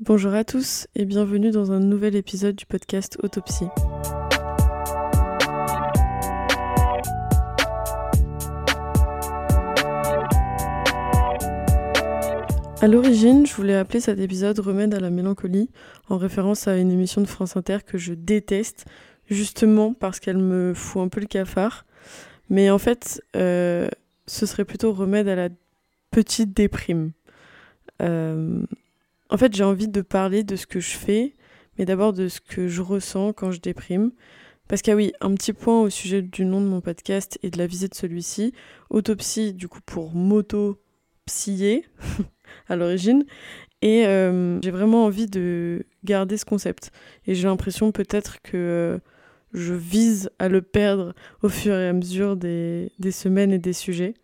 Bonjour à tous et bienvenue dans un nouvel épisode du podcast Autopsie. À l'origine, je voulais appeler cet épisode Remède à la mélancolie, en référence à une émission de France Inter que je déteste, justement parce qu'elle me fout un peu le cafard. Mais en fait, euh, ce serait plutôt Remède à la petite déprime. Euh, en fait, j'ai envie de parler de ce que je fais, mais d'abord de ce que je ressens quand je déprime. Parce qu'il y a oui, un petit point au sujet du nom de mon podcast et de la visée de celui-ci. Autopsie, du coup, pour moto-psyer à l'origine. Et euh, j'ai vraiment envie de garder ce concept. Et j'ai l'impression peut-être que euh, je vise à le perdre au fur et à mesure des, des semaines et des sujets.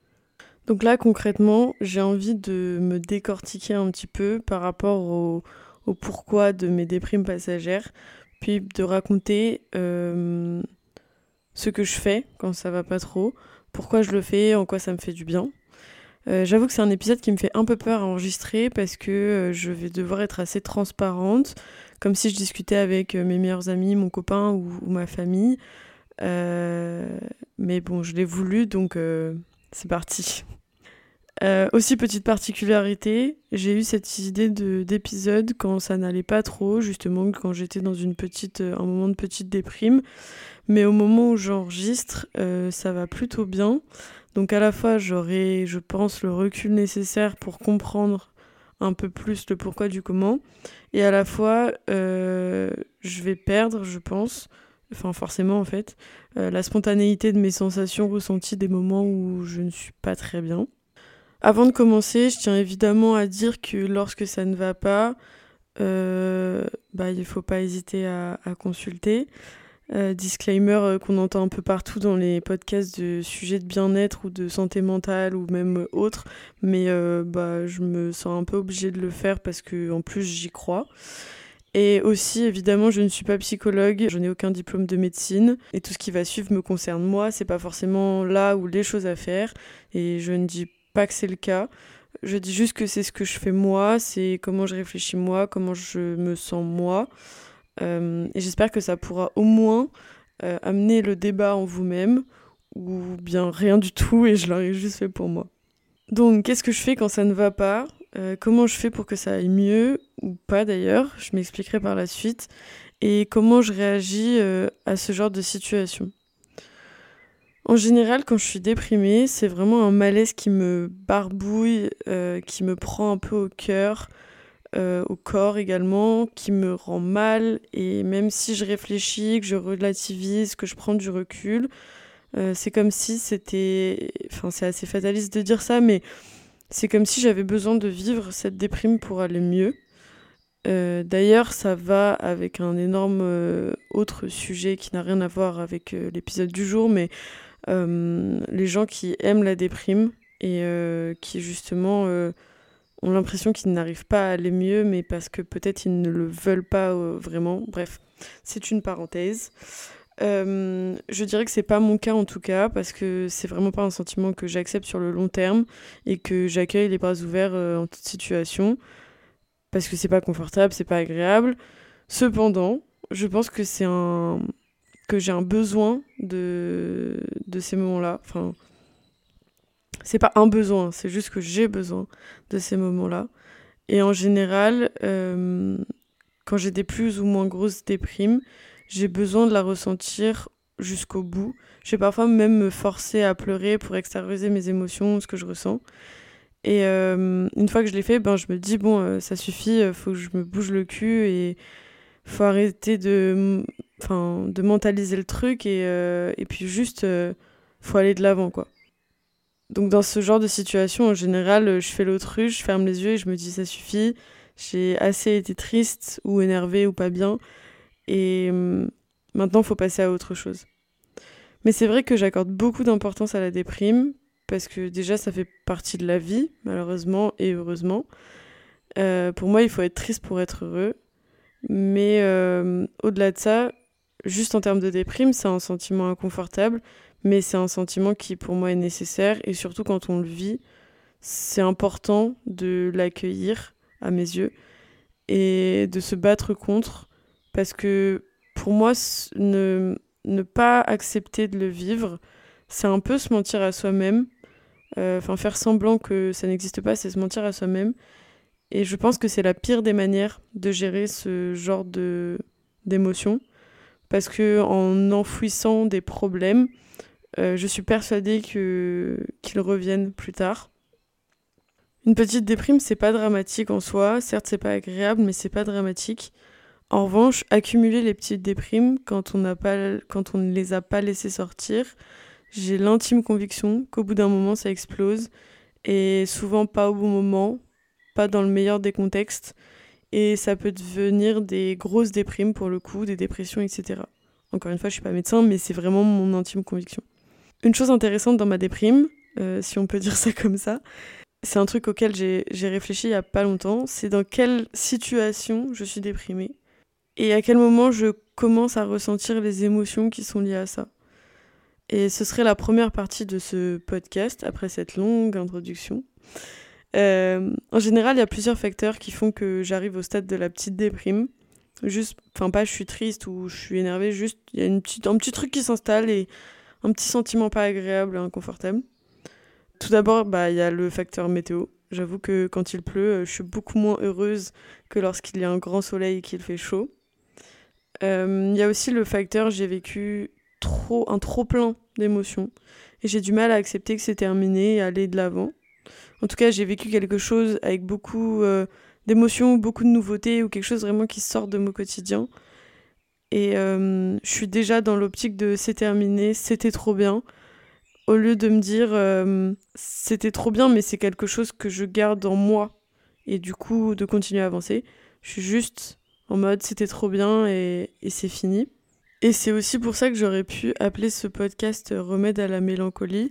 Donc là, concrètement, j'ai envie de me décortiquer un petit peu par rapport au, pourquoi de mes déprimes passagères, puis de raconter euh, ce que je fais quand ça va pas trop, pourquoi je le fais, en quoi ça me fait du bien. Euh, j'avoue que c'est un épisode qui me fait un peu peur à enregistrer parce que euh, je vais devoir être assez transparente, comme si je discutais avec mes meilleurs amis, mon copain ou, ou ma famille. mais bon, je l'ai voulu, donc c'est parti. Euh, aussi, petite particularité, j'ai eu cette idée d'épisode quand ça n'allait pas trop, justement, quand j'étais dans une petite, euh, un moment de petite déprime. Mais au moment où j'enregistre, euh, ça va plutôt bien. Donc à la fois, j'aurai, je pense, le recul nécessaire pour comprendre un peu plus le pourquoi du comment. Et à la fois, je vais perdre, je pense, enfin forcément en fait, la spontanéité de mes sensations ressenties des moments où je ne suis pas très bien. Avant de commencer, je tiens évidemment à dire que lorsque ça ne va pas, euh, bah, il ne faut pas hésiter à, consulter. Euh, disclaimer euh, qu'on entend un peu partout dans les podcasts de sujets de bien-être ou de santé mentale ou même autres, mais bah, je me sens un peu obligée de le faire parce que en plus j'y crois. Et aussi, évidemment, je ne suis pas psychologue, je n'ai aucun diplôme de médecine, et tout ce qui va suivre me concerne moi, c'est pas forcément là où les choses à faire, et je ne dis pas que c'est le cas. Je dis juste que c'est ce que je fais moi, c'est comment je réfléchis moi, comment je me sens moi. Euh, et j'espère que ça pourra au moins euh, amener le débat en vous-même, ou bien rien du tout, et je l'aurais juste fait pour moi. Donc, qu'est-ce que je fais quand ça ne va pas? Euh, Comment je fais pour que ça aille mieux, ou pas d'ailleurs? Je m'expliquerai par la suite. Et comment je réagis à ce genre de situation? En général, quand je suis déprimée, c'est vraiment un malaise qui me barbouille, euh, qui me prend un peu au cœur, euh, au corps également, qui me rend mal. Et même si je réfléchis, que je relativise, que je prends du recul, euh, c'est comme si c'était... Enfin, c'est assez fataliste de dire ça, mais c'est comme si j'avais besoin de vivre cette déprime pour aller mieux. D'ailleurs, ça va avec un énorme autre sujet qui n'a rien à voir avec l'épisode du jour, mais les gens qui aiment la déprime et euh, qui justement euh, ont l'impression qu'ils n'arrivent pas à aller mieux, mais parce que peut-être ils ne le veulent pas vraiment. Bref, c'est une parenthèse. je dirais que c'est pas mon cas en tout cas parce que c'est vraiment pas un sentiment que j'accepte sur le long terme et que j'accueille les bras ouverts en toute situation parce que c'est pas confortable, c'est pas agréable. Cependant, je pense que c'est un que j'ai un besoin de, de ces moments-là. Enfin, c'est pas un besoin, c'est juste que j'ai besoin de ces moments-là. Et en général, euh, quand j'ai des plus ou moins grosses déprimes, j'ai besoin de la ressentir jusqu'au bout. Je vais parfois même me forcer à pleurer pour extérioriser mes émotions, ce que je ressens. Et euh, une fois que je l'ai fait, ben, je me dis, bon, euh, ça suffit, faut que je me bouge le cul et faut arrêter de enfin de mentaliser le truc et, euh, et puis juste euh, faut aller de l'avant quoi. Donc dans ce genre de situation en général je fais l'autruche je ferme les yeux et je me dis ça suffit. J'ai assez été triste ou énervé ou pas bien. Et hum, maintenant faut passer à autre chose. Mais c'est vrai que j'accorde beaucoup d'importance à la déprime parce que déjà ça fait partie de la vie malheureusement et heureusement. Euh, pour moi il faut être triste pour être heureux. Mais au-delà de ça juste en termes de déprime, c'est un sentiment inconfortable, mais c'est un sentiment qui pour moi est nécessaire et surtout quand on le vit, c'est important de l'accueillir à mes yeux et de se battre contre. Parce que pour moi, ne, ne pas accepter de le vivre, c'est un peu se mentir à soi-même. Euh, enfin, faire semblant que ça n'existe pas, c'est se mentir à soi-même. Et je pense que c'est la pire des manières de gérer ce genre de d'émotions. Parce que en enfouissant des problèmes, euh, je suis persuadée qu'ils reviennent plus tard. Une petite déprime, c'est pas dramatique en soi. Certes, c'est pas agréable, mais c'est pas dramatique. En revanche, accumuler les petites déprimes quand on ne les a pas laissées sortir, j'ai l'intime conviction qu'au bout d'un moment, ça explose. Et souvent pas au bon moment, pas dans le meilleur des contextes. Et ça peut devenir des grosses déprimes pour le coup, des dépressions, etc. Encore une fois, je suis pas médecin, mais c'est vraiment mon intime conviction. Une chose intéressante dans ma déprime, euh, si on peut dire ça comme ça, c'est un truc auquel j'ai réfléchi il y a pas longtemps, c'est dans quelle situation je suis déprimée et à quel moment je commence à ressentir les émotions qui sont liées à ça. Et ce serait la première partie de ce podcast, après cette longue introduction. Euh, en général, il y a plusieurs facteurs qui font que j'arrive au stade de la petite déprime. Juste, enfin pas je suis triste ou je suis énervée, juste il y a une petite, un petit truc qui s'installe et un petit sentiment pas agréable, inconfortable. Tout d'abord, bah il y a le facteur météo. J'avoue que quand il pleut, je suis beaucoup moins heureuse que lorsqu'il y a un grand soleil et qu'il fait chaud. Euh, il y a aussi le facteur j'ai vécu trop un trop plein d'émotions et j'ai du mal à accepter que c'est terminé et aller de l'avant. En tout cas, j'ai vécu quelque chose avec beaucoup euh, d'émotions, beaucoup de nouveautés ou quelque chose vraiment qui sort de mon quotidien. Et euh, je suis déjà dans l'optique de c'est terminé, c'était trop bien. Au lieu de me dire euh, c'était trop bien, mais c'est quelque chose que je garde en moi. Et du coup, de continuer à avancer. Je suis juste en mode c'était trop bien et, et c'est fini. Et c'est aussi pour ça que j'aurais pu appeler ce podcast Remède à la mélancolie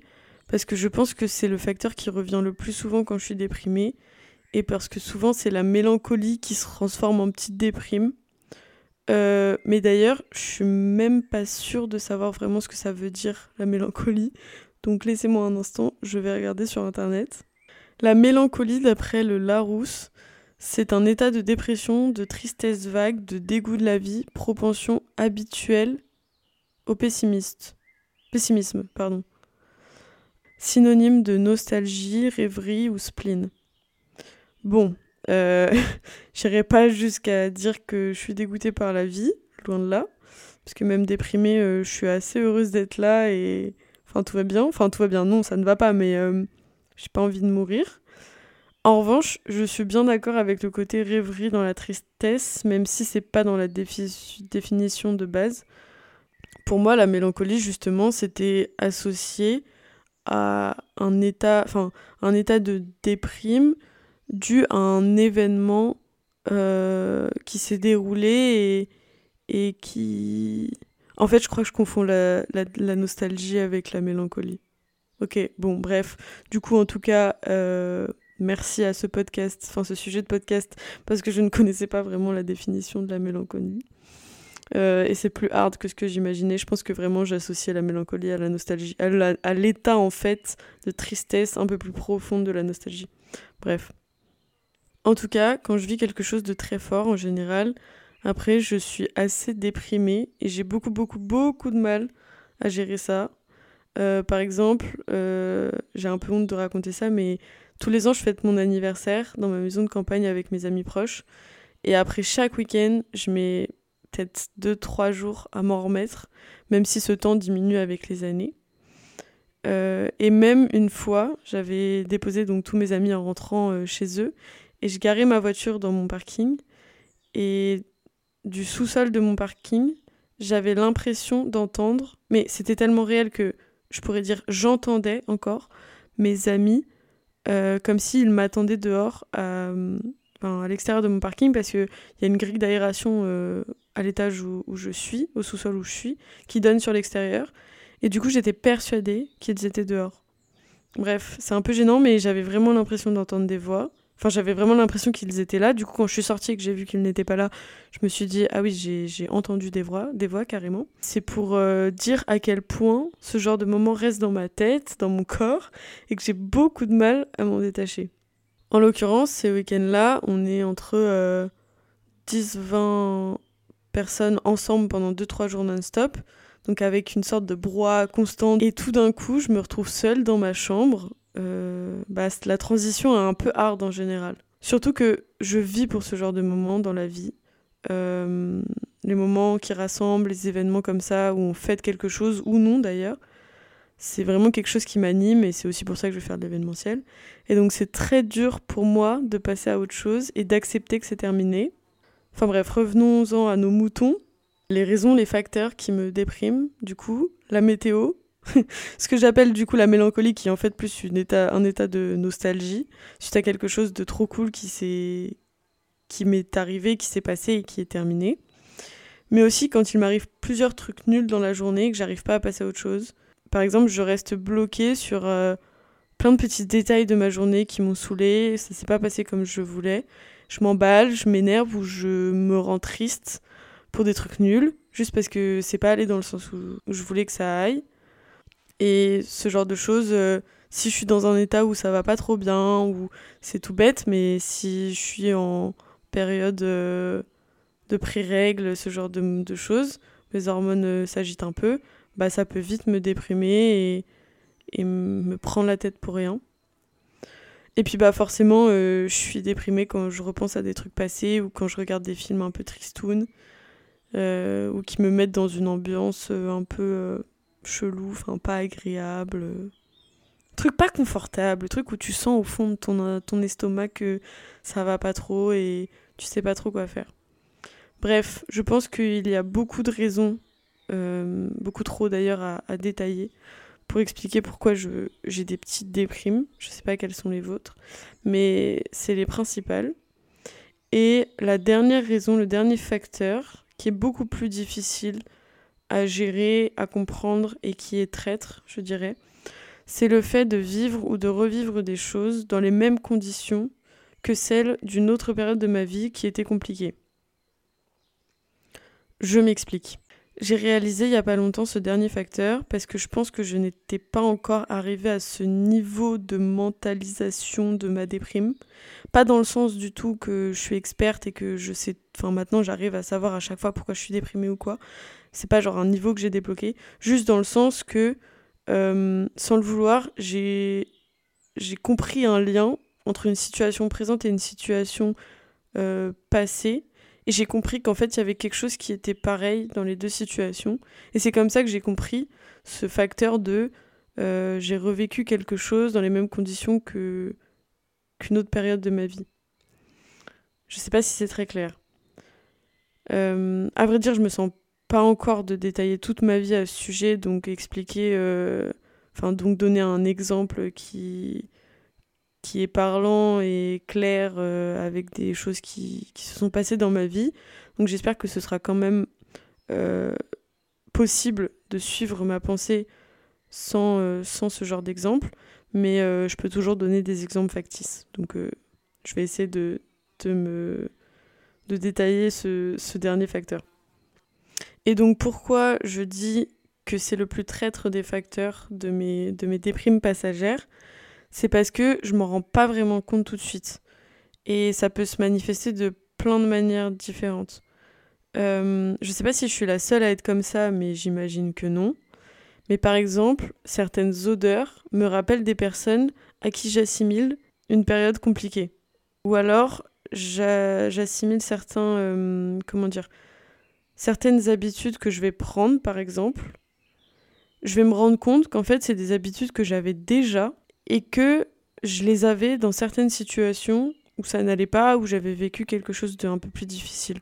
parce que je pense que c'est le facteur qui revient le plus souvent quand je suis déprimée, et parce que souvent c'est la mélancolie qui se transforme en petite déprime. Euh, mais d'ailleurs, je suis même pas sûre de savoir vraiment ce que ça veut dire, la mélancolie. Donc laissez-moi un instant, je vais regarder sur internet. La mélancolie, d'après le Larousse, c'est un état de dépression, de tristesse vague, de dégoût de la vie, propension habituelle au pessimiste. Pessimisme, pardon synonyme de nostalgie, rêverie ou spleen. Bon, euh, j'irai pas jusqu'à dire que je suis dégoûtée par la vie, loin de là, parce que même déprimée, euh, je suis assez heureuse d'être là et enfin tout va bien. Enfin tout va bien, non, ça ne va pas, mais euh, j'ai pas envie de mourir. En revanche, je suis bien d'accord avec le côté rêverie dans la tristesse, même si c'est pas dans la définition de base. Pour moi, la mélancolie, justement, c'était associé un état, de déprime dû à un événement euh, qui s'est déroulé et, qui... En fait, je crois que je confonds la, la, nostalgie avec la mélancolie. Ok, bon, bref. Du coup, en tout cas, euh, merci à ce podcast, enfin ce sujet de podcast, parce que je ne connaissais pas vraiment la définition de la mélancolie. Euh, et c'est plus hard que ce que j'imaginais. Je pense que vraiment j'associais la mélancolie à la nostalgie, à l'état en fait de tristesse un peu plus profonde de la nostalgie. Bref. En tout cas, quand je vis quelque chose de très fort en général, après je suis assez déprimée et j'ai beaucoup beaucoup beaucoup de mal à gérer ça. Euh, par exemple, euh, j'ai un peu honte de raconter ça, mais tous les ans je fête mon anniversaire dans ma maison de campagne avec mes amis proches. Et après chaque week-end, je mets peut-être 2-3 jours à m'en remettre, même si ce temps diminue avec les années. Euh, et même une fois, j'avais déposé donc tous mes amis en rentrant euh, chez eux, et je garais ma voiture dans mon parking, et du sous-sol de mon parking, j'avais l'impression d'entendre, mais c'était tellement réel que je pourrais dire j'entendais encore mes amis euh, comme s'ils m'attendaient dehors à, l'extérieur de mon parking parce qu'il y a une grille d'aération à l'étage où, je suis, au sous-sol où je suis, qui donne sur l'extérieur. Et du coup, j'étais persuadée qu'ils étaient dehors. Bref, c'est un peu gênant, mais j'avais vraiment l'impression d'entendre des voix. Enfin, j'avais vraiment l'impression qu'ils étaient là. Du coup, quand je suis sortie et que j'ai vu qu'ils n'étaient pas là, je me suis dit, ah oui, j'ai entendu des voix, des voix carrément. C'est pour euh, dire à quel point ce genre de moment reste dans ma tête, dans mon corps, et que j'ai beaucoup de mal à m'en détacher. En l'occurrence, ces week-ends-là, on est entre 10-20 personnes ensemble pendant 2-3 jours non-stop, donc avec une sorte de brouhaha constant. Et tout d'un coup, je me retrouve seule dans ma chambre. Euh, bah, la transition est un peu hard en général. Surtout que je vis pour ce genre de moments dans la vie. Euh, les moments qui rassemblent, les événements comme ça, où on fête quelque chose, ou non d'ailleurs. C'est vraiment quelque chose qui m'anime et c'est aussi pour ça que je vais faire de l'événementiel. Et donc c'est très dur pour moi de passer à autre chose et d'accepter que c'est terminé. Enfin bref, revenons-en à nos moutons. Les raisons, les facteurs qui me dépriment, du coup, la météo, ce que j'appelle du coup la mélancolie qui est en fait plus une état, un état de nostalgie suite à quelque chose de trop cool qui s'est qui m'est arrivé, qui s'est passé et qui est terminé. Mais aussi quand il m'arrive plusieurs trucs nuls dans la journée et que j'arrive pas à passer à autre chose. Par exemple, je reste bloquée sur euh, plein de petits détails de ma journée qui m'ont saoulée, ça s'est pas passé comme je voulais. Je m'emballe, je m'énerve ou je me rends triste pour des trucs nuls, juste parce que c'est pas allé dans le sens où je voulais que ça aille. Et ce genre de choses, euh, si je suis dans un état où ça va pas trop bien, ou c'est tout bête, mais si je suis en période euh, de pré-règle, ce genre de, choses, mes hormones euh, s'agitent un peu, bah ça peut vite me déprimer et me prendre la tête pour rien. Et puis bah forcément, je suis déprimée quand je repense à des trucs passés ou quand je regarde des films un peu tristounes ou qui me mettent dans une ambiance un peu chelou, enfin pas agréable. Truc pas confortable, truc où tu sens au fond de ton, estomac que ça va pas trop et tu sais pas trop quoi faire. Bref, je pense qu'il y a beaucoup de raisons, euh, beaucoup trop d'ailleurs à, détailler, pour expliquer pourquoi j'ai des petites déprimes. Je sais pas quelles sont les vôtres, mais c'est les principales. Et la dernière raison, le dernier facteur, qui est beaucoup plus difficile à gérer, à comprendre et qui est traître, je dirais, c'est le fait de vivre ou de revivre des choses dans les mêmes conditions que celles d'une autre période de ma vie qui était compliquée. Je m'explique. J'ai réalisé il n'y a pas longtemps ce dernier facteur parce que je pense que je n'étais pas encore arrivée à ce niveau de mentalisation de ma déprime. Pas dans le sens du tout que je suis experte et que je sais, enfin maintenant j'arrive à savoir à chaque fois pourquoi je suis déprimée ou quoi, c'est pas genre un niveau que j'ai débloqué, juste dans le sens que, euh, sans le vouloir, j'ai compris un lien entre une situation présente et une situation euh, passée. Et j'ai compris qu'en fait, il y avait quelque chose qui était pareil dans les deux situations. Et c'est comme ça que j'ai compris ce facteur de euh, j'ai revécu quelque chose dans les mêmes conditions qu'une autre période de ma vie. Je sais pas si c'est très clair. à vrai dire, je me sens pas encore de détailler toute ma vie à ce sujet, donc expliquer, euh, enfin donc donner un exemple qui qui est parlant et clair euh, avec des choses qui, se sont passées dans ma vie. Donc j'espère que ce sera quand même euh, possible de suivre ma pensée sans, sans ce genre d'exemple, mais je peux toujours donner des exemples factices. Donc je vais essayer de, détailler ce, dernier facteur. Et donc pourquoi je dis que c'est le plus traître des facteurs de mes déprimes passagères, c'est parce que je m'en rends pas vraiment compte tout de suite. Et ça peut se manifester de plein de manières différentes. Euh, je sais pas si je suis la seule à être comme ça, mais j'imagine que non. Mais par exemple, certaines odeurs me rappellent des personnes à qui j'assimile une période compliquée. Ou alors, j'assimile certains, euh, comment dire, certaines habitudes que je vais prendre, par exemple, je vais me rendre compte qu'en fait, c'est des habitudes que j'avais déjà et que je les avais dans certaines situations où ça n'allait pas, où j'avais vécu quelque chose d'un peu plus difficile.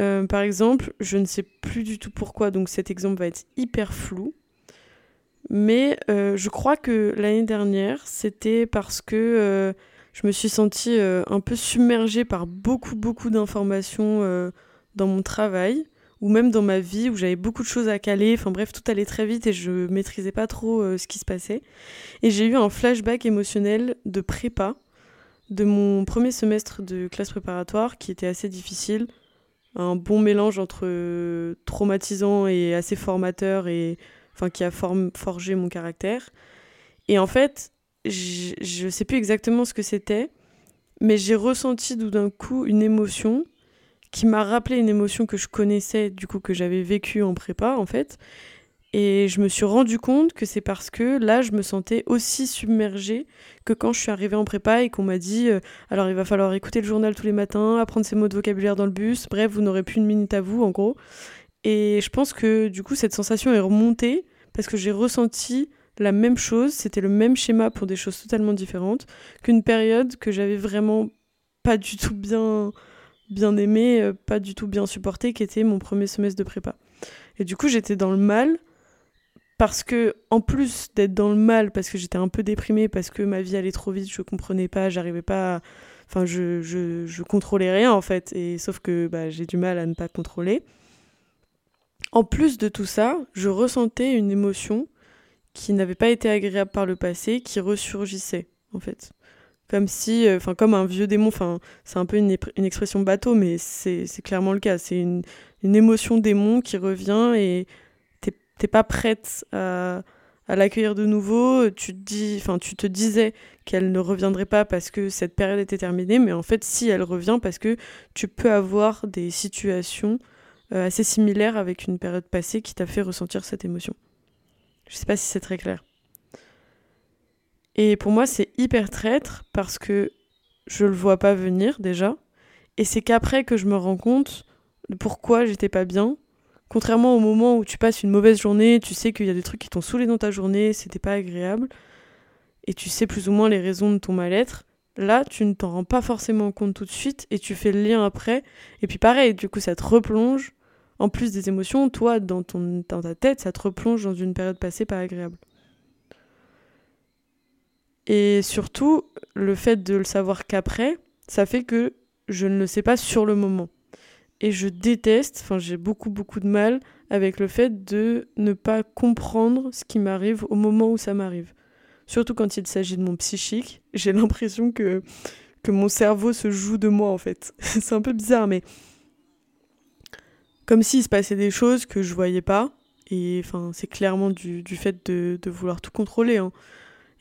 Euh, par exemple, je ne sais plus du tout pourquoi, donc cet exemple va être hyper flou. Mais euh, je crois que l'année dernière, c'était parce que euh, je me suis sentie un peu submergée par beaucoup, beaucoup d'informations dans mon travail ou même dans ma vie où j'avais beaucoup de choses à caler. Enfin bref, tout allait très vite et je maîtrisais pas trop euh, ce qui se passait. Et j'ai eu un flashback émotionnel de prépa de mon premier semestre de classe préparatoire qui était assez difficile. Un bon mélange entre euh, traumatisant et assez formateur et enfin qui a forgé mon caractère. Et en fait, je sais plus exactement ce que c'était, mais j'ai ressenti tout d'un coup une émotion qui m'a rappelé une émotion que je connaissais, du coup, que j'avais vécue en prépa, en fait. Et je me suis rendu compte que c'est parce que là, je me sentais aussi submergée que quand je suis arrivée en prépa et qu'on m'a dit euh, alors il va falloir écouter le journal tous les matins, apprendre ces mots de vocabulaire dans le bus, bref, vous n'aurez plus une minute à vous, en gros. Et je pense que du coup, cette sensation est remontée parce que j'ai ressenti la même chose, c'était le même schéma pour des choses totalement différentes, qu'une période que j'avais vraiment pas du tout bien bien aimé, euh, pas du tout bien supporté, qui était mon premier semestre de prépa. Et du coup, j'étais dans le mal parce que, en plus d'être dans le mal, parce que j'étais un peu déprimée, parce que ma vie allait trop vite, je comprenais pas, j'arrivais pas. Enfin, je, je, je, contrôlais rien en fait, et sauf que bah, j'ai du mal à ne pas contrôler. En plus de tout ça, je ressentais une émotion qui n'avait pas été agréable par le passé, qui ressurgissait en fait comme si, euh, enfin, comme un vieux démon, enfin, c'est un peu une, expression bateau, mais c'est clairement le cas. C'est une, une, émotion démon qui revient et t'es pas prête à, à l'accueillir de nouveau. Tu te, dis, enfin, tu te disais qu'elle ne reviendrait pas parce que cette période était terminée, mais en fait, si elle revient, parce que tu peux avoir des situations euh, assez similaires avec une période passée qui t'a fait ressentir cette émotion. Je sais pas si c'est très clair. Et pour moi, c'est hyper traître parce que je le vois pas venir déjà. Et c'est qu'après que je me rends compte de pourquoi j'étais pas bien. Contrairement au moment où tu passes une mauvaise journée, tu sais qu'il y a des trucs qui t'ont saoulé dans ta journée, c'était pas agréable, et tu sais plus ou moins les raisons de ton mal-être. Là, tu ne t'en rends pas forcément compte tout de suite et tu fais le lien après. Et puis pareil, du coup, ça te replonge. En plus des émotions, toi, dans, ton, dans ta tête, ça te replonge dans une période passée pas agréable. Et surtout, le fait de le savoir qu'après, ça fait que je ne le sais pas sur le moment. Et je déteste, enfin j'ai beaucoup beaucoup de mal avec le fait de ne pas comprendre ce qui m'arrive au moment où ça m'arrive. Surtout quand il s'agit de mon psychique, j'ai l'impression que, que mon cerveau se joue de moi en fait. c'est un peu bizarre, mais comme s'il se passait des choses que je voyais pas. Et enfin, c'est clairement du, du fait de, de, vouloir tout contrôler. Hein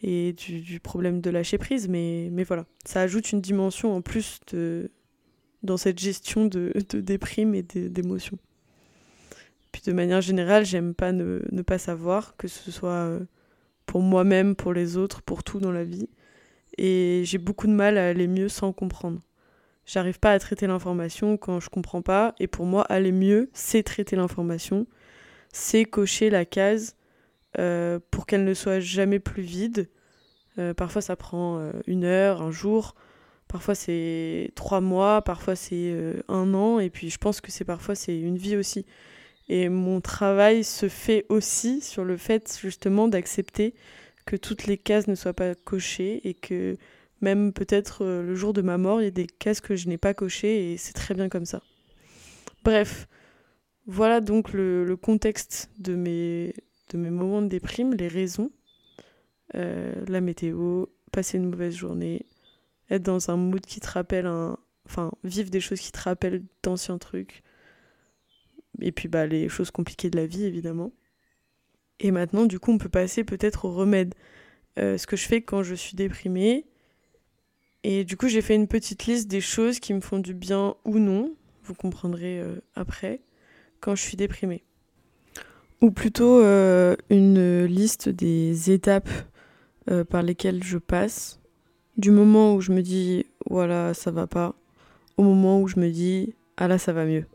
et du, problème de lâcher prise, mais, mais voilà, ça ajoute une dimension en plus de, dans cette gestion de, de déprime et d'émotions. Puis de manière générale, j'aime pas ne, ne, pas savoir, que ce soit euh, pour moi-même, pour les autres, pour tout dans la vie. Et j'ai beaucoup de mal à aller mieux sans comprendre. J'arrive pas à traiter l'information quand je comprends pas, et pour moi, aller mieux, c'est traiter l'information, c'est cocher la case euh, pour qu'elle ne soit jamais plus vide. Euh, parfois ça prend euh, une heure, un jour, parfois c'est trois mois, parfois c'est un an, et puis je pense que c'est parfois c'est une vie aussi. Et mon travail se fait aussi sur le fait justement d'accepter que toutes les cases ne soient pas cochées et que même peut-être le jour de ma mort, il y a des cases que je n'ai pas cochées et c'est très bien comme ça. Bref, voilà donc le, le contexte de mes, de mes moments de déprime, les raisons, euh, la météo, passer une mauvaise journée, être dans un mood qui te rappelle un. Enfin, vivre des choses qui te rappellent d'anciens trucs. Et puis, bah, les choses compliquées de la vie, évidemment. Et maintenant, du coup, on peut passer peut-être au remède. Euh, ce que je fais quand je suis déprimée. Et du coup, j'ai fait une petite liste des choses qui me font du bien ou non. Vous comprendrez euh, après, quand je suis déprimée ou plutôt euh, une liste des étapes euh, par lesquelles je passe, du moment où je me dis voilà ça va pas, au moment où je me dis ah là ça va mieux.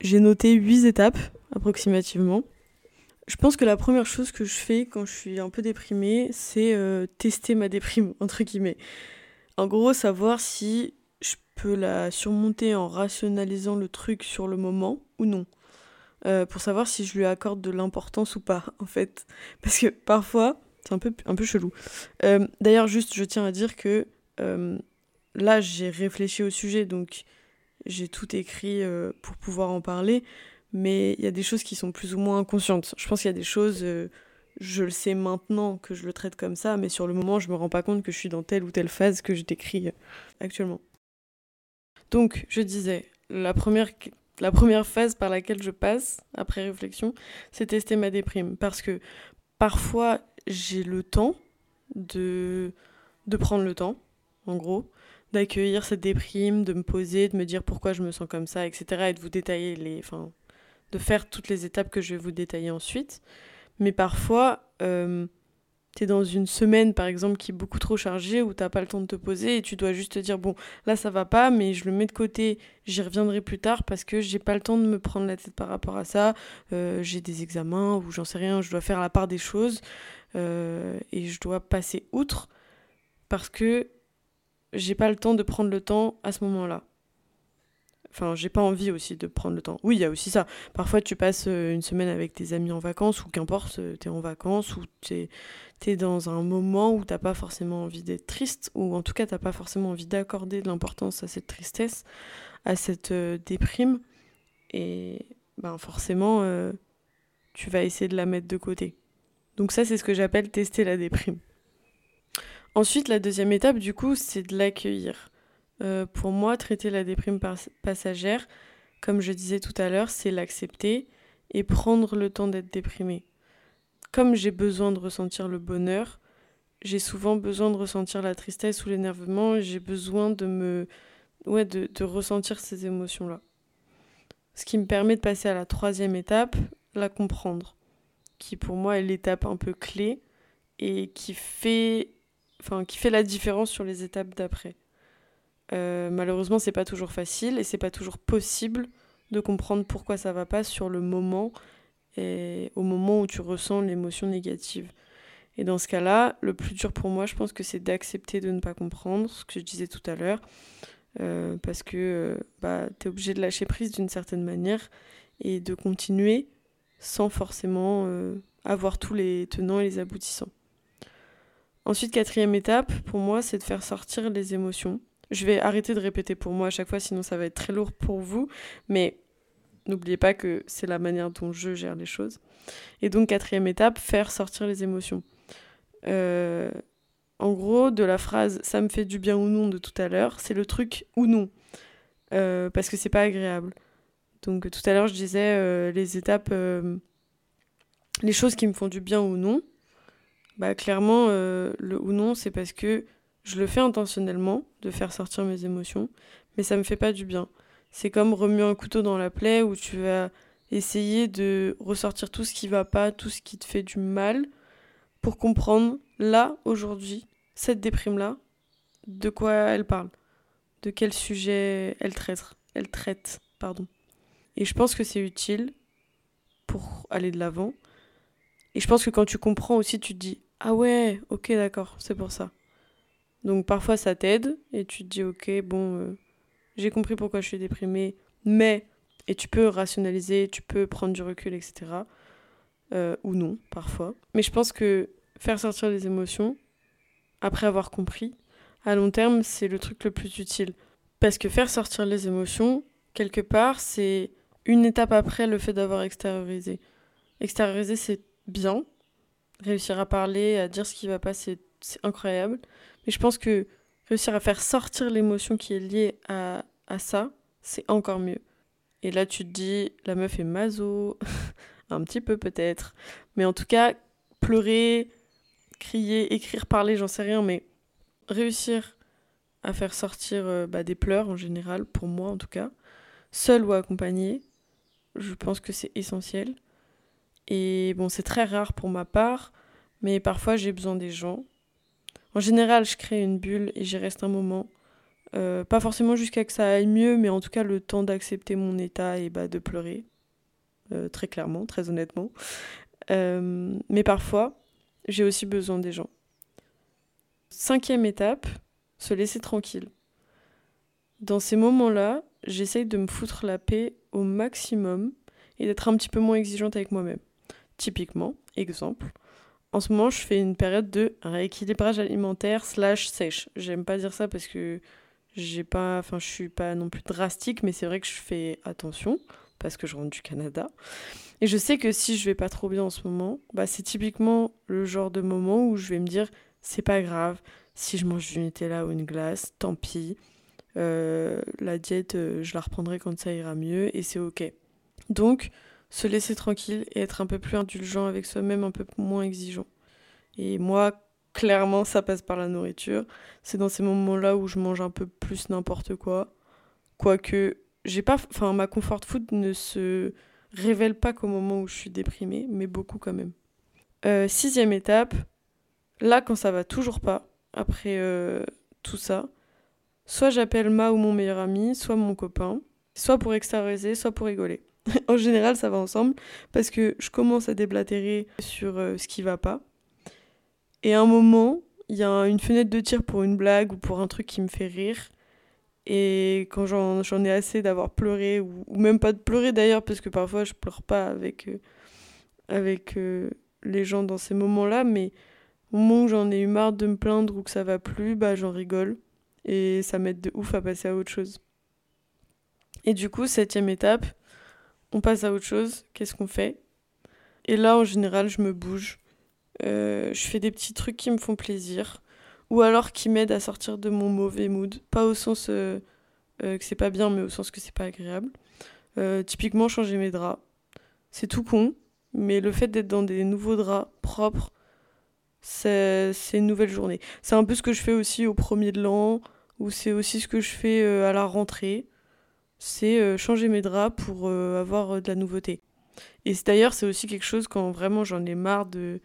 J'ai noté huit étapes approximativement. Je pense que la première chose que je fais quand je suis un peu déprimée, c'est euh, tester ma déprime, entre guillemets. En gros, savoir si je peux la surmonter en rationalisant le truc sur le moment ou non. Euh, pour savoir si je lui accorde de l'importance ou pas, en fait. Parce que parfois, c'est un peu, un peu chelou. Euh, d'ailleurs, juste, je tiens à dire que euh, là, j'ai réfléchi au sujet, donc j'ai tout écrit pour pouvoir en parler, mais il y a des choses qui sont plus ou moins inconscientes. Je pense qu'il y a des choses, je le sais maintenant que je le traite comme ça, mais sur le moment, je me rends pas compte que je suis dans telle ou telle phase que je décris actuellement. Donc, je disais, la première la première phase par laquelle je passe, après réflexion, c'est tester ma déprime. Parce que parfois, j'ai le temps de, de prendre le temps. en gros, d'accueillir cette déprime, de me poser, de me dire pourquoi je me sens comme ça, etc. et de vous détailler les. Enfin, de faire toutes les étapes que je vais vous détailler ensuite. Mais parfois, euh, tu es dans une semaine, par exemple, qui est beaucoup trop chargée, où t'as pas le temps de te poser et tu dois juste te dire bon, là ça va pas, mais je le mets de côté, j'y reviendrai plus tard parce que j'ai pas le temps de me prendre la tête par rapport à ça. Euh, j'ai des examens ou j'en sais rien, je dois faire la part des choses euh, et je dois passer outre parce que j'ai pas le temps de prendre le temps à ce moment-là. Enfin, j'ai pas envie aussi de prendre le temps. Oui, il y a aussi ça. Parfois, tu passes euh, une semaine avec tes amis en vacances, ou qu'importe, euh, tu es en vacances, ou tu es, dans un moment où t'as pas forcément envie d'être triste, ou en tout cas, t'as pas forcément envie d'accorder de l'importance à cette tristesse, à cette euh, déprime. Et ben forcément, tu vas essayer de la mettre de côté. Donc ça, c'est ce que j'appelle tester la déprime. Ensuite, la deuxième étape, du coup, c'est de l'accueillir. Euh, pour moi, traiter la déprime passagère, comme je disais tout à l'heure, c'est l'accepter et prendre le temps d'être déprimé. Comme j'ai besoin de ressentir le bonheur, j'ai souvent besoin de ressentir la tristesse ou l'énervement, j'ai besoin de me ouais, ressentir ces émotions-là. Ce qui me permet de passer à la troisième étape, la comprendre, qui pour moi est l'étape un peu clé et qui fait enfin, qui fait la différence sur les étapes d'après. Euh, malheureusement, c'est pas toujours facile et c'est pas toujours possible de comprendre pourquoi ça va pas sur le moment et au moment où tu ressens l'émotion négative. Et dans ce cas-là, le plus dur pour moi, je pense que c'est d'accepter de ne pas comprendre, ce que je disais tout à l'heure, euh, parce que euh, bah, tu es obligé de lâcher prise d'une certaine manière et de continuer sans forcément avoir tous les tenants et les aboutissants. Ensuite, quatrième étape, pour moi, c'est de faire sortir les émotions. Je vais arrêter de répéter pour moi à chaque fois, sinon ça va être très lourd pour vous. Mais n'oubliez pas que c'est la manière dont je gère les choses. Et donc, quatrième étape, faire sortir les émotions. Euh, en gros, de la phrase ça me fait du bien ou non de tout à l'heure, c'est le truc ou non. Euh, parce que c'est pas agréable. Donc, tout à l'heure, je disais euh, les étapes, les choses qui me font du bien ou non. Bah clairement, le ou non, c'est parce que je le fais intentionnellement, de faire sortir mes émotions, mais ça me fait pas du bien. C'est comme remuer un couteau dans la plaie où tu vas essayer de ressortir tout ce qui va pas, tout ce qui te fait du mal, pour comprendre, là, aujourd'hui, cette déprime-là, de quoi elle parle, de quel sujet elle traite, elle traite, pardon. Et je pense que c'est utile pour aller de l'avant, et je pense que quand tu comprends aussi, tu te dis Ah ouais, ok, d'accord, c'est pour ça. Donc parfois ça t'aide et tu te dis Ok, bon, euh, j'ai compris pourquoi je suis déprimée, mais. Et tu peux rationaliser, tu peux prendre du recul, etc. Euh, ou non, parfois. Mais je pense que faire sortir les émotions, après avoir compris, à long terme, c'est le truc le plus utile. Parce que faire sortir les émotions, quelque part, c'est une étape après le fait d'avoir extériorisé. Extérioriser, c'est bien. Réussir à parler, à dire ce qui va pas, c'est incroyable. Mais je pense que réussir à faire sortir l'émotion qui est liée à, à ça, c'est encore mieux. Et là, tu te dis, la meuf est maso, un petit peu peut-être. Mais en tout cas, pleurer, crier, écrire, parler, j'en sais rien, mais réussir à faire sortir euh, bah, des pleurs en général, pour moi en tout cas, seul ou accompagné, je pense que c'est essentiel. Et bon, c'est très rare pour ma part, mais parfois j'ai besoin des gens. En général, je crée une bulle et j'y reste un moment. Euh, pas forcément jusqu'à que ça aille mieux, mais en tout cas le temps d'accepter mon état et bah, de pleurer. Euh, très clairement, très honnêtement. Euh, mais parfois, j'ai aussi besoin des gens. Cinquième étape, se laisser tranquille. Dans ces moments-là, j'essaye de me foutre la paix au maximum et d'être un petit peu moins exigeante avec moi-même. Typiquement, exemple, en ce moment, je fais une période de rééquilibrage alimentaire slash sèche. J'aime pas dire ça parce que j'ai pas, enfin, je suis pas non plus drastique, mais c'est vrai que je fais attention parce que je rentre du Canada. Et je sais que si je vais pas trop bien en ce moment, bah, c'est typiquement le genre de moment où je vais me dire c'est pas grave si je mange du Nutella ou une glace, tant pis. Euh, la diète, euh, je la reprendrai quand ça ira mieux et c'est ok. Donc, se laisser tranquille et être un peu plus indulgent avec soi-même, un peu moins exigeant. Et moi, clairement, ça passe par la nourriture. C'est dans ces moments-là où je mange un peu plus n'importe quoi. Quoique, j'ai pas. Enfin, ma comfort food ne se révèle pas qu'au moment où je suis déprimée, mais beaucoup quand même. Euh, sixième étape, là, quand ça va toujours pas, après euh, tout ça, soit j'appelle ma ou mon meilleur ami, soit mon copain, soit pour extérioriser, soit pour rigoler. en général, ça va ensemble parce que je commence à déblatérer sur euh, ce qui va pas. Et à un moment, il y a une fenêtre de tir pour une blague ou pour un truc qui me fait rire. Et quand j'en ai assez d'avoir pleuré, ou, même pas de pleurer d'ailleurs, parce que parfois je pleure pas avec, euh, avec euh, les gens dans ces moments-là, mais au moment où j'en ai eu marre de me plaindre ou que ça va plus, bah j'en rigole. Et ça m'aide de ouf à passer à autre chose. Et du coup, septième étape, on passe à autre chose. Qu'est-ce qu'on fait? Et là, en général, je me bouge. Euh, je fais des petits trucs qui me font plaisir. Ou alors qui m'aident à sortir de mon mauvais mood. Pas au sens euh, euh, que c'est pas bien, mais au sens que c'est pas agréable. typiquement, changer mes draps. C'est tout con, mais le fait d'être dans des nouveaux draps propres, c'est une nouvelle journée. C'est un peu ce que je fais aussi au premier de l'an, ou c'est aussi ce que je fais à la rentrée c'est euh, changer mes draps pour euh, avoir euh, de la nouveauté. Et d'ailleurs, c'est aussi quelque chose quand vraiment j'en ai marre de,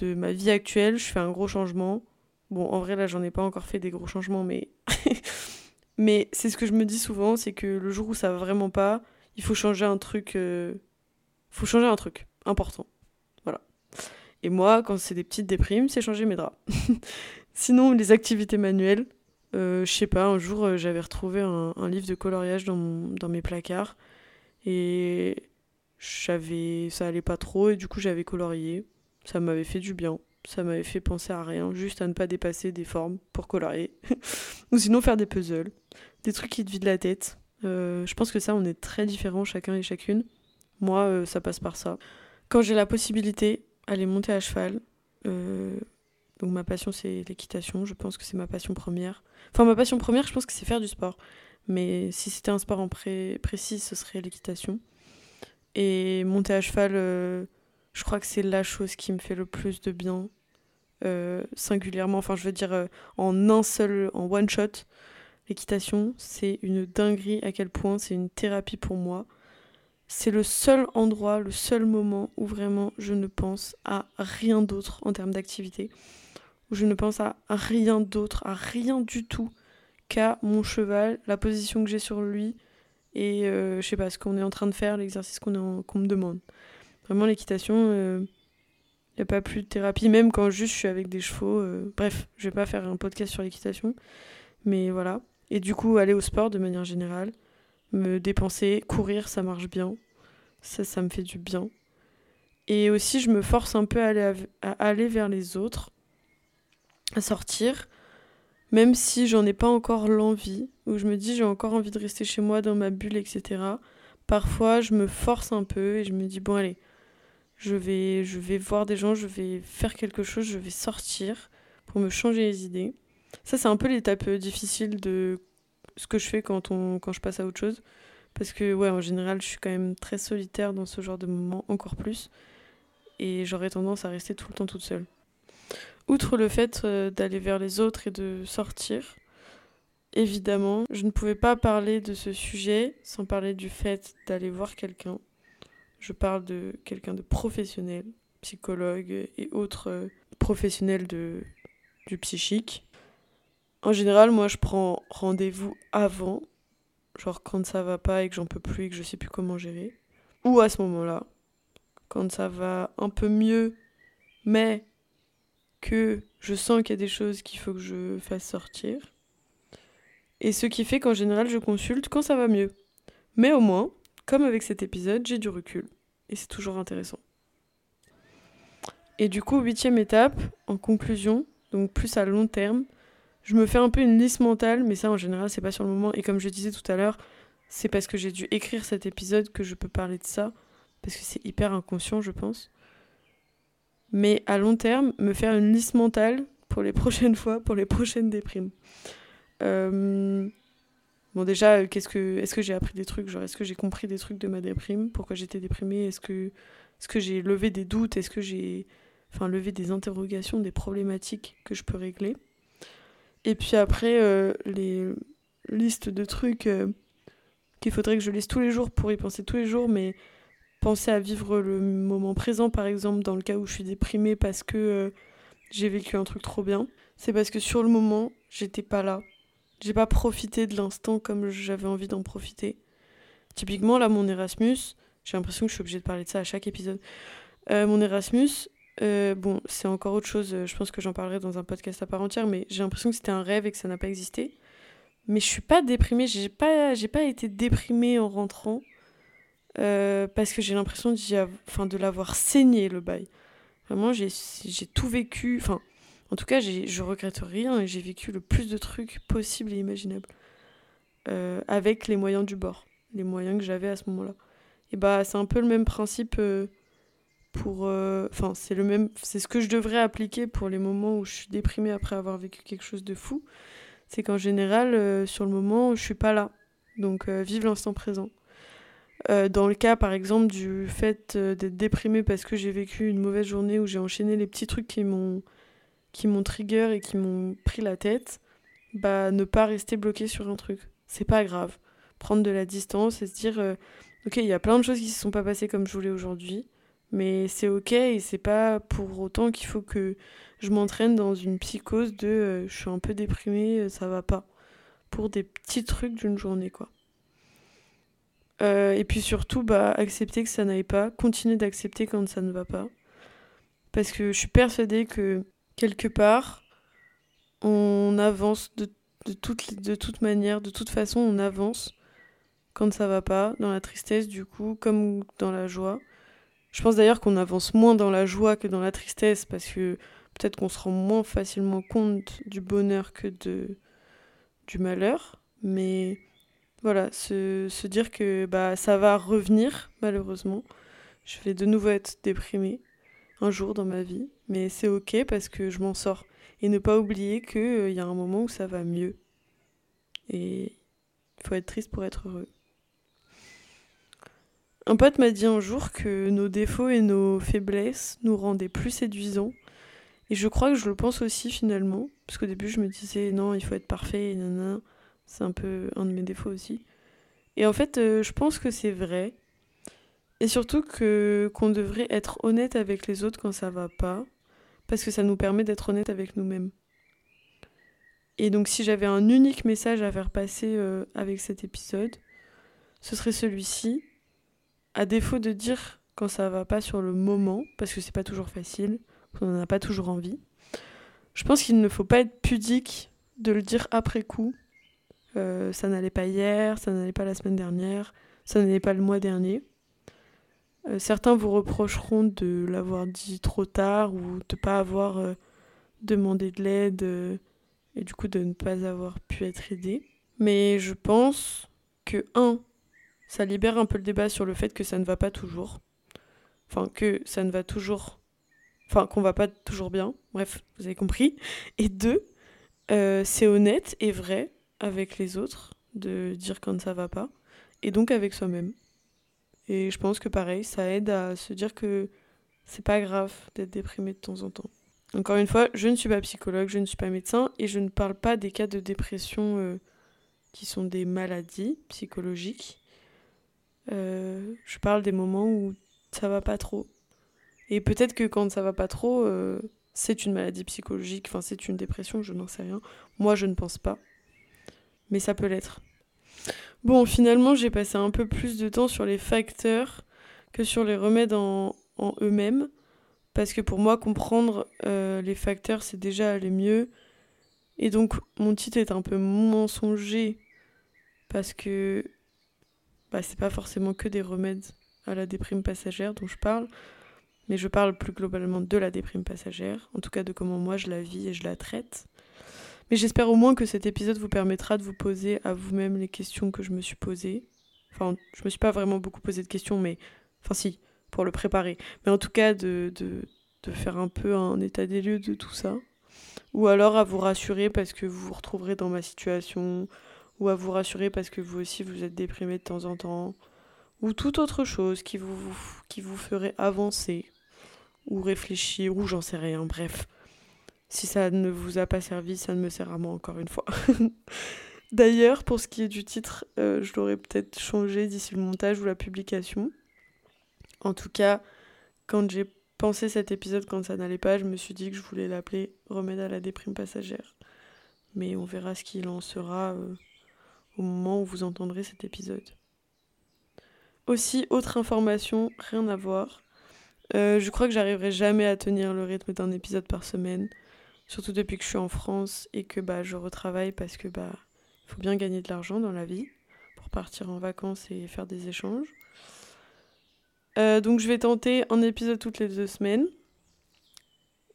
de ma vie actuelle, je fais un gros changement. Bon, en vrai, là, j'en ai pas encore fait des gros changements, mais. mais c'est ce que je me dis souvent, c'est que le jour où ça va vraiment pas, il faut changer un truc. Faut changer un truc important. Voilà. Et moi, quand c'est des petites déprimes, c'est changer mes draps. Sinon, les activités manuelles, je sais pas, un jour euh, j'avais retrouvé un, livre de coloriage dans, dans mes placards et j'avais ça allait pas trop et du coup j'avais colorié. Ça m'avait fait du bien. Ça m'avait fait penser à rien, juste à ne pas dépasser des formes pour colorier. Ou sinon faire des puzzles, des trucs qui te vident la tête. Euh, je pense que ça, on est très différents chacun et chacune. Moi, ça passe par ça. Quand j'ai la possibilité, aller monter à cheval, donc ma passion c'est l'équitation, je pense que c'est ma passion première. Enfin ma passion première je pense que c'est faire du sport. Mais si c'était un sport en précis ce serait l'équitation. Et monter à cheval, euh, je crois que c'est la chose qui me fait le plus de bien. Euh, singulièrement, enfin je veux dire euh, en un seul, en one shot. L'équitation c'est une dinguerie à quel point c'est une thérapie pour moi. C'est le seul endroit, le seul moment où vraiment je ne pense à rien d'autre en termes d'activité où je ne pense à rien d'autre, à rien du tout qu'à mon cheval, la position que j'ai sur lui et euh, je sais pas ce qu'on est en train de faire, l'exercice qu'on me demande. Vraiment l'équitation, il euh, n'y a pas plus de thérapie, même quand juste je suis avec des chevaux. Euh, bref, je vais pas faire un podcast sur l'équitation, mais voilà. Et du coup, aller au sport de manière générale, me dépenser, courir, ça marche bien. Ça, ça me fait du bien. Et aussi, je me force un peu à aller, à aller vers les autres à sortir, même si j'en ai pas encore l'envie, ou je me dis j'ai encore envie de rester chez moi dans ma bulle, etc. Parfois, je me force un peu et je me dis bon allez, je vais, je vais voir des gens, je vais faire quelque chose, je vais sortir pour me changer les idées. Ça, c'est un peu l'étape euh, difficile de ce que je fais quand, on, quand je passe à autre chose. Parce que, ouais, en général, je suis quand même très solitaire dans ce genre de moments, encore plus. Et j'aurais tendance à rester tout le temps toute seule outre le fait euh, d'aller vers les autres et de sortir, évidemment, je ne pouvais pas parler de ce sujet sans parler du fait d'aller voir quelqu'un. Je parle de quelqu'un de professionnel, psychologue et autres euh, professionnels de, du psychique. En général, moi, je prends rendez-vous avant, genre quand ça va pas et que j'en peux plus et que je sais plus comment gérer, ou à ce moment-là, quand ça va un peu mieux, mais que je sens qu'il y a des choses qu'il faut que je fasse sortir. Et ce qui fait qu'en général, je consulte quand ça va mieux. Mais au moins, comme avec cet épisode, j'ai du recul. Et c'est toujours intéressant. Et du coup, huitième étape, en conclusion, donc plus à long terme, je me fais un peu une liste mentale, mais ça en général, c'est pas sur le moment. Et comme je disais tout à l'heure, c'est parce que j'ai dû écrire cet épisode que je peux parler de ça, parce que c'est hyper inconscient, je pense mais à long terme, me faire une liste mentale pour les prochaines fois, pour les prochaines déprimes. Euh, bon, déjà, qu'est-ce que, est-ce que j'ai appris des trucs? Est-ce que j'ai compris des trucs de ma déprime? Pourquoi j'étais déprimée? Est-ce que, est-ce que j'ai levé des doutes? Est-ce que j'ai enfin lever des interrogations, des problématiques que je peux régler? Et puis après, euh, les listes de trucs euh, qu'il faudrait que je lise tous les jours pour y penser tous les jours, mais penser à vivre le moment présent, par exemple, dans le cas où je suis déprimée parce que euh, j'ai vécu un truc trop bien. C'est parce que sur le moment, j'étais pas là. J'ai pas profité de l'instant comme j'avais envie d'en profiter. Typiquement, là, mon Erasmus, j'ai l'impression que je suis obligée de parler de ça à chaque épisode. mon Erasmus, euh, bon, c'est encore autre chose, euh, je pense que j'en parlerai dans un podcast à part entière, mais j'ai l'impression que c'était un rêve et que ça n'a pas existé. Mais je suis pas déprimée, j'ai pas, j'ai pas été déprimée en rentrant, euh, parce que j'ai l'impression de l'avoir saigné le bail. Vraiment, j'ai tout vécu, enfin, en tout cas, je regrette rien et j'ai vécu le plus de trucs possibles et imaginables. avec les moyens du bord, les moyens que j'avais à ce moment-là. Et bah, c'est un peu le même principe pour euh, enfin c'est le même c'est ce que je devrais appliquer pour les moments où je suis déprimée après avoir vécu quelque chose de fou c'est qu'en général euh, sur le moment je suis pas là donc euh, vive l'instant présent dans le cas par exemple du fait d'être déprimée parce que j'ai vécu une mauvaise journée où j'ai enchaîné les petits trucs qui m'ont qui m'ont trigger et qui m'ont pris la tête bah ne pas rester bloqué sur un truc c'est pas grave prendre de la distance et se dire ok il y a plein de choses qui se sont pas passées comme je voulais aujourd'hui mais c'est ok et c'est pas pour autant qu'il faut que je m'entraîne dans une psychose de euh, je suis un peu déprimée, euh, ça va pas. Pour des petits trucs d'une journée, quoi. Euh, et puis surtout, bah, accepter que ça n'aille pas, continuer d'accepter quand ça ne va pas. Parce que je suis persuadée que quelque part, on avance de, de, toute, de toute manière, de toute façon, on avance quand ça va pas, dans la tristesse du coup, comme dans la joie. Je pense d'ailleurs qu'on avance moins dans la joie que dans la tristesse parce que peut-être qu'on se rend moins facilement compte du bonheur que de du malheur. Mais voilà, se, se dire que bah, ça va revenir, malheureusement. Je vais de nouveau être déprimée un jour dans ma vie, mais c'est ok parce que je m'en sors. Et ne pas oublier qu'il euh, y a un moment où ça va mieux. Et il faut être triste pour être heureux. Un pote m'a dit un jour que nos défauts et nos faiblesses nous rendaient plus séduisants. Et je crois que je le pense aussi finalement. Parce qu'au début, je me disais non, il faut être parfait, nanana. C'est un peu un de mes défauts aussi. Et en fait, euh, je pense que c'est vrai. Et surtout que qu'on devrait être honnête avec les autres quand ça va pas. Parce que ça nous permet d'être honnête avec nous-mêmes. Et donc, si j'avais un unique message à faire passer euh, avec cet épisode, ce serait celui-ci à défaut de dire quand ça va pas sur le moment, parce que c'est pas toujours facile, on n'en a pas toujours envie, je pense qu'il ne faut pas être pudique de le dire après coup. Euh, ça n'allait pas hier, ça n'allait pas la semaine dernière, ça n'allait pas le mois dernier. Euh, certains vous reprocheront de l'avoir dit trop tard ou de ne pas avoir euh, demandé de l'aide et du coup de ne pas avoir pu être aidé. Mais je pense que, un, ça libère un peu le débat sur le fait que ça ne va pas toujours. Enfin, que ça ne va toujours. Enfin, qu'on va pas toujours bien. Bref, vous avez compris. Et deux, euh, c'est honnête et vrai avec les autres de dire quand ça va pas. Et donc avec soi-même. Et je pense que pareil, ça aide à se dire que c'est pas grave d'être déprimé de temps en temps. Encore une fois, je ne suis pas psychologue, je ne suis pas médecin et je ne parle pas des cas de dépression euh, qui sont des maladies psychologiques. Euh, je parle des moments où ça va pas trop. Et peut-être que quand ça va pas trop, euh, c'est une maladie psychologique, enfin c'est une dépression, je n'en sais rien. Moi, je ne pense pas. Mais ça peut l'être. Bon, finalement, j'ai passé un peu plus de temps sur les facteurs que sur les remèdes en, eux-mêmes. Parce que pour moi, comprendre euh, les facteurs, c'est déjà aller mieux. Et donc, mon titre est un peu mensonger. Parce que bah, c'est pas forcément que des remèdes à la déprime passagère dont je parle, mais je parle plus globalement de la déprime passagère, en tout cas de comment moi je la vis et je la traite. Mais j'espère au moins que cet épisode vous permettra de vous poser à vous-même les questions que je me suis posées. Enfin, je me suis pas vraiment beaucoup posé de questions, mais. Enfin, si, pour le préparer. Mais en tout cas, de, faire un peu un état des lieux de tout ça. Ou alors à vous rassurer parce que vous vous retrouverez dans ma situation, ou à vous rassurer parce que vous aussi vous êtes déprimé de temps en temps, ou toute autre chose qui vous, qui vous ferait avancer, ou réfléchir, ou j'en sais rien, bref. Si ça ne vous a pas servi, ça ne me sert à moi encore une fois. D'ailleurs, pour ce qui est du titre, euh, je l'aurais peut-être changé d'ici le montage ou la publication. En tout cas, quand j'ai pensé cet épisode, quand ça n'allait pas, je me suis dit que je voulais l'appeler Remède à la déprime passagère. Mais on verra ce qu'il en sera euh, au moment où vous entendrez cet épisode. Aussi, autre information, rien à voir. Euh, je crois que j'arriverai jamais à tenir le rythme d'un épisode par semaine, surtout depuis que je suis en France et que bah, je retravaille parce que bah faut bien gagner de l'argent dans la vie pour partir en vacances et faire des échanges. Euh, donc je vais tenter un épisode toutes les deux semaines.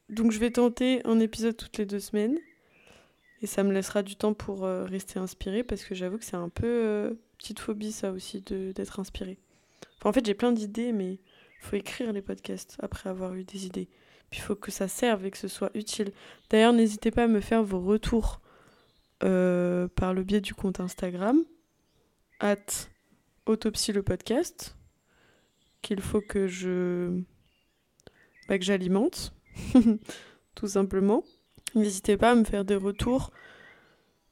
Donc je vais tenter un épisode toutes les deux semaines. Et ça me laissera du temps pour euh, rester inspiré parce que j'avoue que c'est un peu petite phobie ça aussi d'être inspiré. Enfin, en fait j'ai plein d'idées mais faut écrire les podcasts après avoir eu des idées. Il faut que ça serve et que ce soit utile. D'ailleurs n'hésitez pas à me faire vos retours euh, par le biais du compte Instagram, at autopsie le podcast, qu'il faut que je bah, que j'alimente, tout simplement. N'hésitez pas à me faire des retours,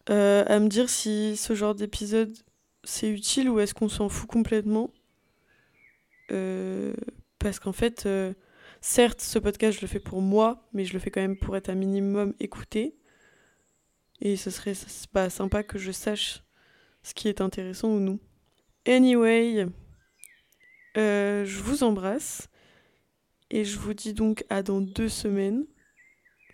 euh, à me dire si ce genre d'épisode c'est utile ou est-ce qu'on s'en fout complètement. Euh, parce qu'en fait, certes, ce podcast, je le fais pour moi, mais je le fais quand même pour être un minimum écouté. Et ce serait pas sympa que je sache ce qui est intéressant ou non. Anyway, euh, je vous embrasse. Et je vous dis donc à dans deux semaines.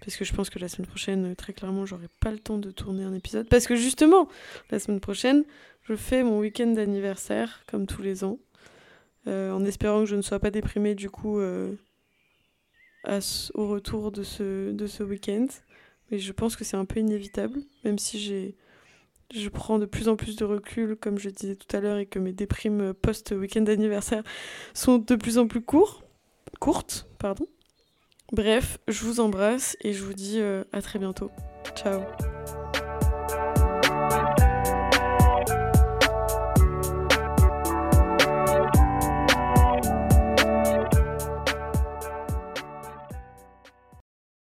Parce que je pense que la semaine prochaine, très clairement, j'aurai pas le temps de tourner un épisode. Parce que justement, la semaine prochaine, je fais mon week-end d'anniversaire, comme tous les ans. Euh, en espérant que je ne sois pas déprimée du coup euh, au retour de ce, de week-end. Mais je pense que c'est un peu inévitable, même si je prends de plus en plus de recul, comme je disais tout à l'heure, et que mes déprimes post-week-end d'anniversaire sont de plus en plus courts, courtes. Pardon. Bref, je vous embrasse et je vous dis euh, à très bientôt. Ciao